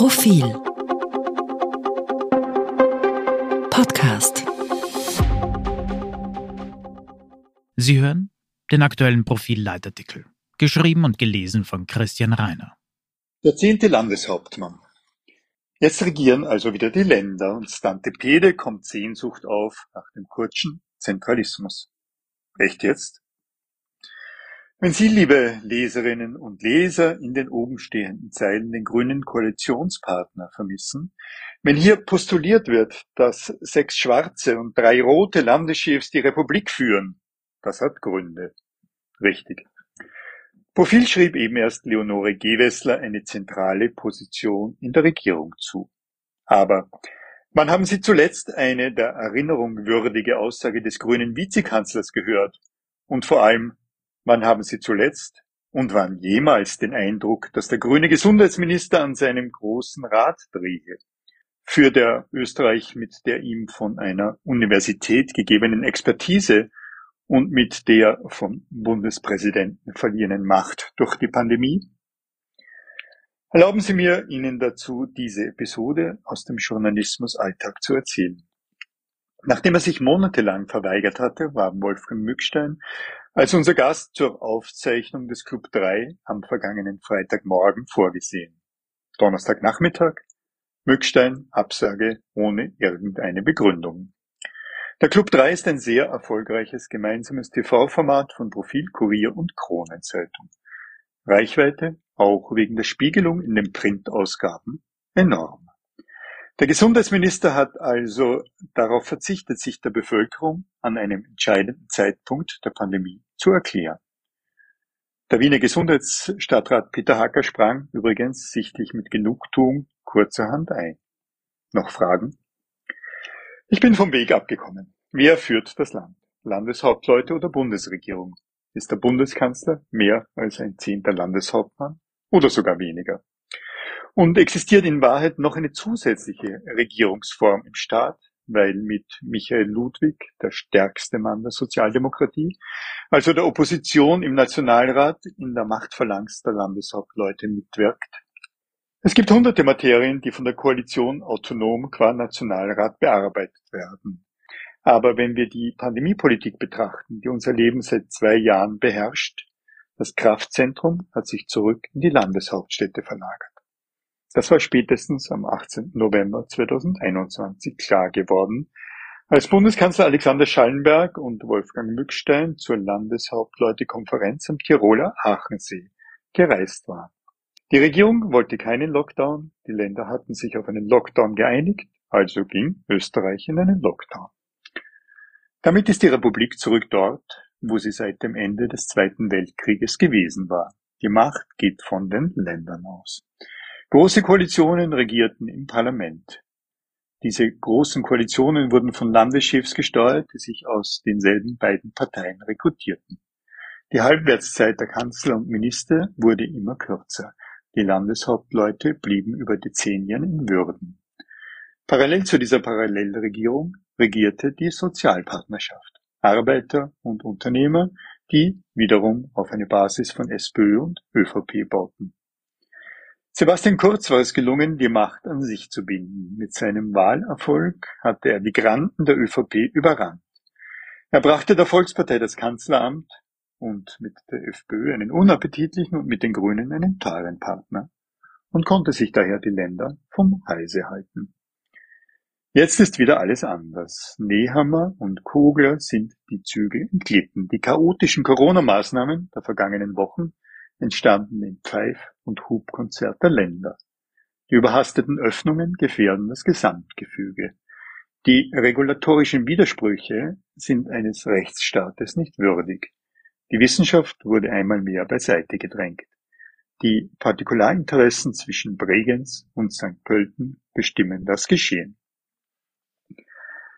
Profil Podcast Sie hören den aktuellen Profil-Leitartikel, geschrieben und gelesen von Christian Reiner. Der zehnte Landeshauptmann. Jetzt regieren also wieder die Länder und Stante Pede kommt Sehnsucht auf nach dem kurzen Zentralismus. Echt jetzt? Wenn Sie, liebe Leserinnen und Leser, in den oben stehenden Zeilen den grünen Koalitionspartner vermissen, wenn hier postuliert wird, dass sechs schwarze und drei rote Landeschefs die Republik führen, das hat Gründe. Richtig. Profil schrieb eben erst Leonore Gewessler eine zentrale Position in der Regierung zu. Aber wann haben Sie zuletzt eine der Erinnerung würdige Aussage des grünen Vizekanzlers gehört? Und vor allem, Wann haben Sie zuletzt und wann jemals den Eindruck, dass der grüne Gesundheitsminister an seinem großen Rad drehe? Führt er Österreich mit der ihm von einer Universität gegebenen Expertise und mit der vom Bundespräsidenten verliehenen Macht durch die Pandemie? Erlauben Sie mir, Ihnen dazu diese Episode aus dem Journalismusalltag zu erzählen. Nachdem er sich monatelang verweigert hatte, war Wolfgang Mückstein als unser Gast zur Aufzeichnung des Club 3 am vergangenen Freitagmorgen vorgesehen. Donnerstagnachmittag, Mückstein, Absage ohne irgendeine Begründung. Der Club 3 ist ein sehr erfolgreiches gemeinsames TV-Format von Profil, Kurier und Kronenzeitung. Reichweite, auch wegen der Spiegelung in den Printausgaben, enorm. Der Gesundheitsminister hat also darauf verzichtet, sich der Bevölkerung an einem entscheidenden Zeitpunkt der Pandemie zu erklären. Der Wiener Gesundheitsstadtrat Peter Hacker sprang übrigens sichtlich mit Genugtuung kurzerhand ein. Noch Fragen? Ich bin vom Weg abgekommen. Wer führt das Land? Landeshauptleute oder Bundesregierung? Ist der Bundeskanzler mehr als ein zehnter Landeshauptmann oder sogar weniger? Und existiert in Wahrheit noch eine zusätzliche Regierungsform im Staat, weil mit Michael Ludwig, der stärkste Mann der Sozialdemokratie, also der Opposition im Nationalrat in der Machtphalanx der Landeshauptleute mitwirkt? Es gibt hunderte Materien, die von der Koalition autonom qua Nationalrat bearbeitet werden. Aber wenn wir die Pandemiepolitik betrachten, die unser Leben seit zwei Jahren beherrscht, das Kraftzentrum hat sich zurück in die Landeshauptstädte verlagert. Das war spätestens am 18. November 2021 klar geworden, als Bundeskanzler Alexander Schallenberg und Wolfgang Mückstein zur Landeshauptleutekonferenz am Tiroler Aachensee gereist waren. Die Regierung wollte keinen Lockdown, die Länder hatten sich auf einen Lockdown geeinigt, also ging Österreich in einen Lockdown. Damit ist die Republik zurück dort, wo sie seit dem Ende des Zweiten Weltkrieges gewesen war. Die Macht geht von den Ländern aus. Große Koalitionen regierten im Parlament. Diese großen Koalitionen wurden von Landeschefs gesteuert, die sich aus denselben beiden Parteien rekrutierten. Die Halbwertszeit der Kanzler und Minister wurde immer kürzer. Die Landeshauptleute blieben über Dezennien in Würden. Parallel zu dieser Parallelregierung regierte die Sozialpartnerschaft. Arbeiter und Unternehmer, die wiederum auf eine Basis von SPÖ und ÖVP bauten. Sebastian Kurz war es gelungen, die Macht an sich zu binden. Mit seinem Wahlerfolg hatte er die Granden der ÖVP überrannt. Er brachte der Volkspartei das Kanzleramt und mit der FPÖ einen unappetitlichen und mit den Grünen einen teuren Partner und konnte sich daher die Länder vom Halse halten. Jetzt ist wieder alles anders. Nehammer und Kogler sind die Züge entglitten. Die chaotischen Corona-Maßnahmen der vergangenen Wochen entstanden im Pfeif- und Hubkonzert der Länder. Die überhasteten Öffnungen gefährden das Gesamtgefüge. Die regulatorischen Widersprüche sind eines Rechtsstaates nicht würdig. Die Wissenschaft wurde einmal mehr beiseite gedrängt. Die Partikularinteressen zwischen Bregenz und St. Pölten bestimmen das Geschehen.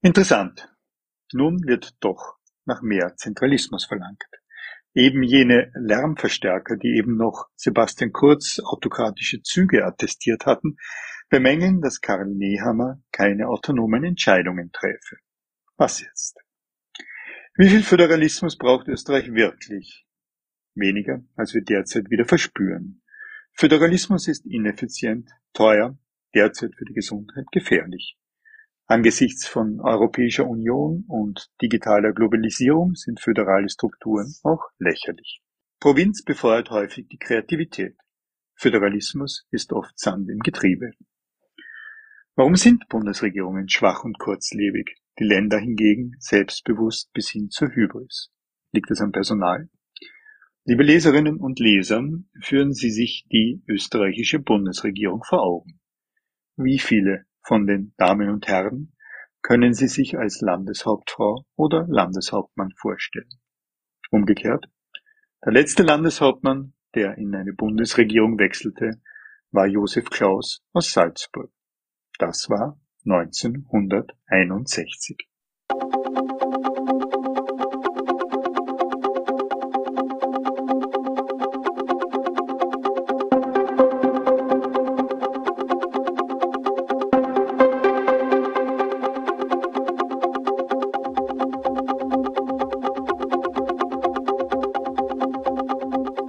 Interessant. Nun wird doch nach mehr Zentralismus verlangt. Eben jene Lärmverstärker, die eben noch Sebastian Kurz autokratische Züge attestiert hatten, bemängeln, dass Karl Nehammer keine autonomen Entscheidungen träfe. Was jetzt? Wie viel Föderalismus braucht Österreich wirklich? Weniger, als wir derzeit wieder verspüren. Föderalismus ist ineffizient, teuer derzeit für die Gesundheit gefährlich. Angesichts von Europäischer Union und digitaler Globalisierung sind föderale Strukturen auch lächerlich. Provinz befeuert häufig die Kreativität. Föderalismus ist oft Sand im Getriebe. Warum sind Bundesregierungen schwach und kurzlebig, die Länder hingegen selbstbewusst bis hin zur Hybris? Liegt es am Personal? Liebe Leserinnen und Leser, führen Sie sich die österreichische Bundesregierung vor Augen. Wie viele von den Damen und Herren können Sie sich als Landeshauptfrau oder Landeshauptmann vorstellen? Umgekehrt, der letzte Landeshauptmann, der in eine Bundesregierung wechselte, war Josef Klaus aus Salzburg. Das war 1961.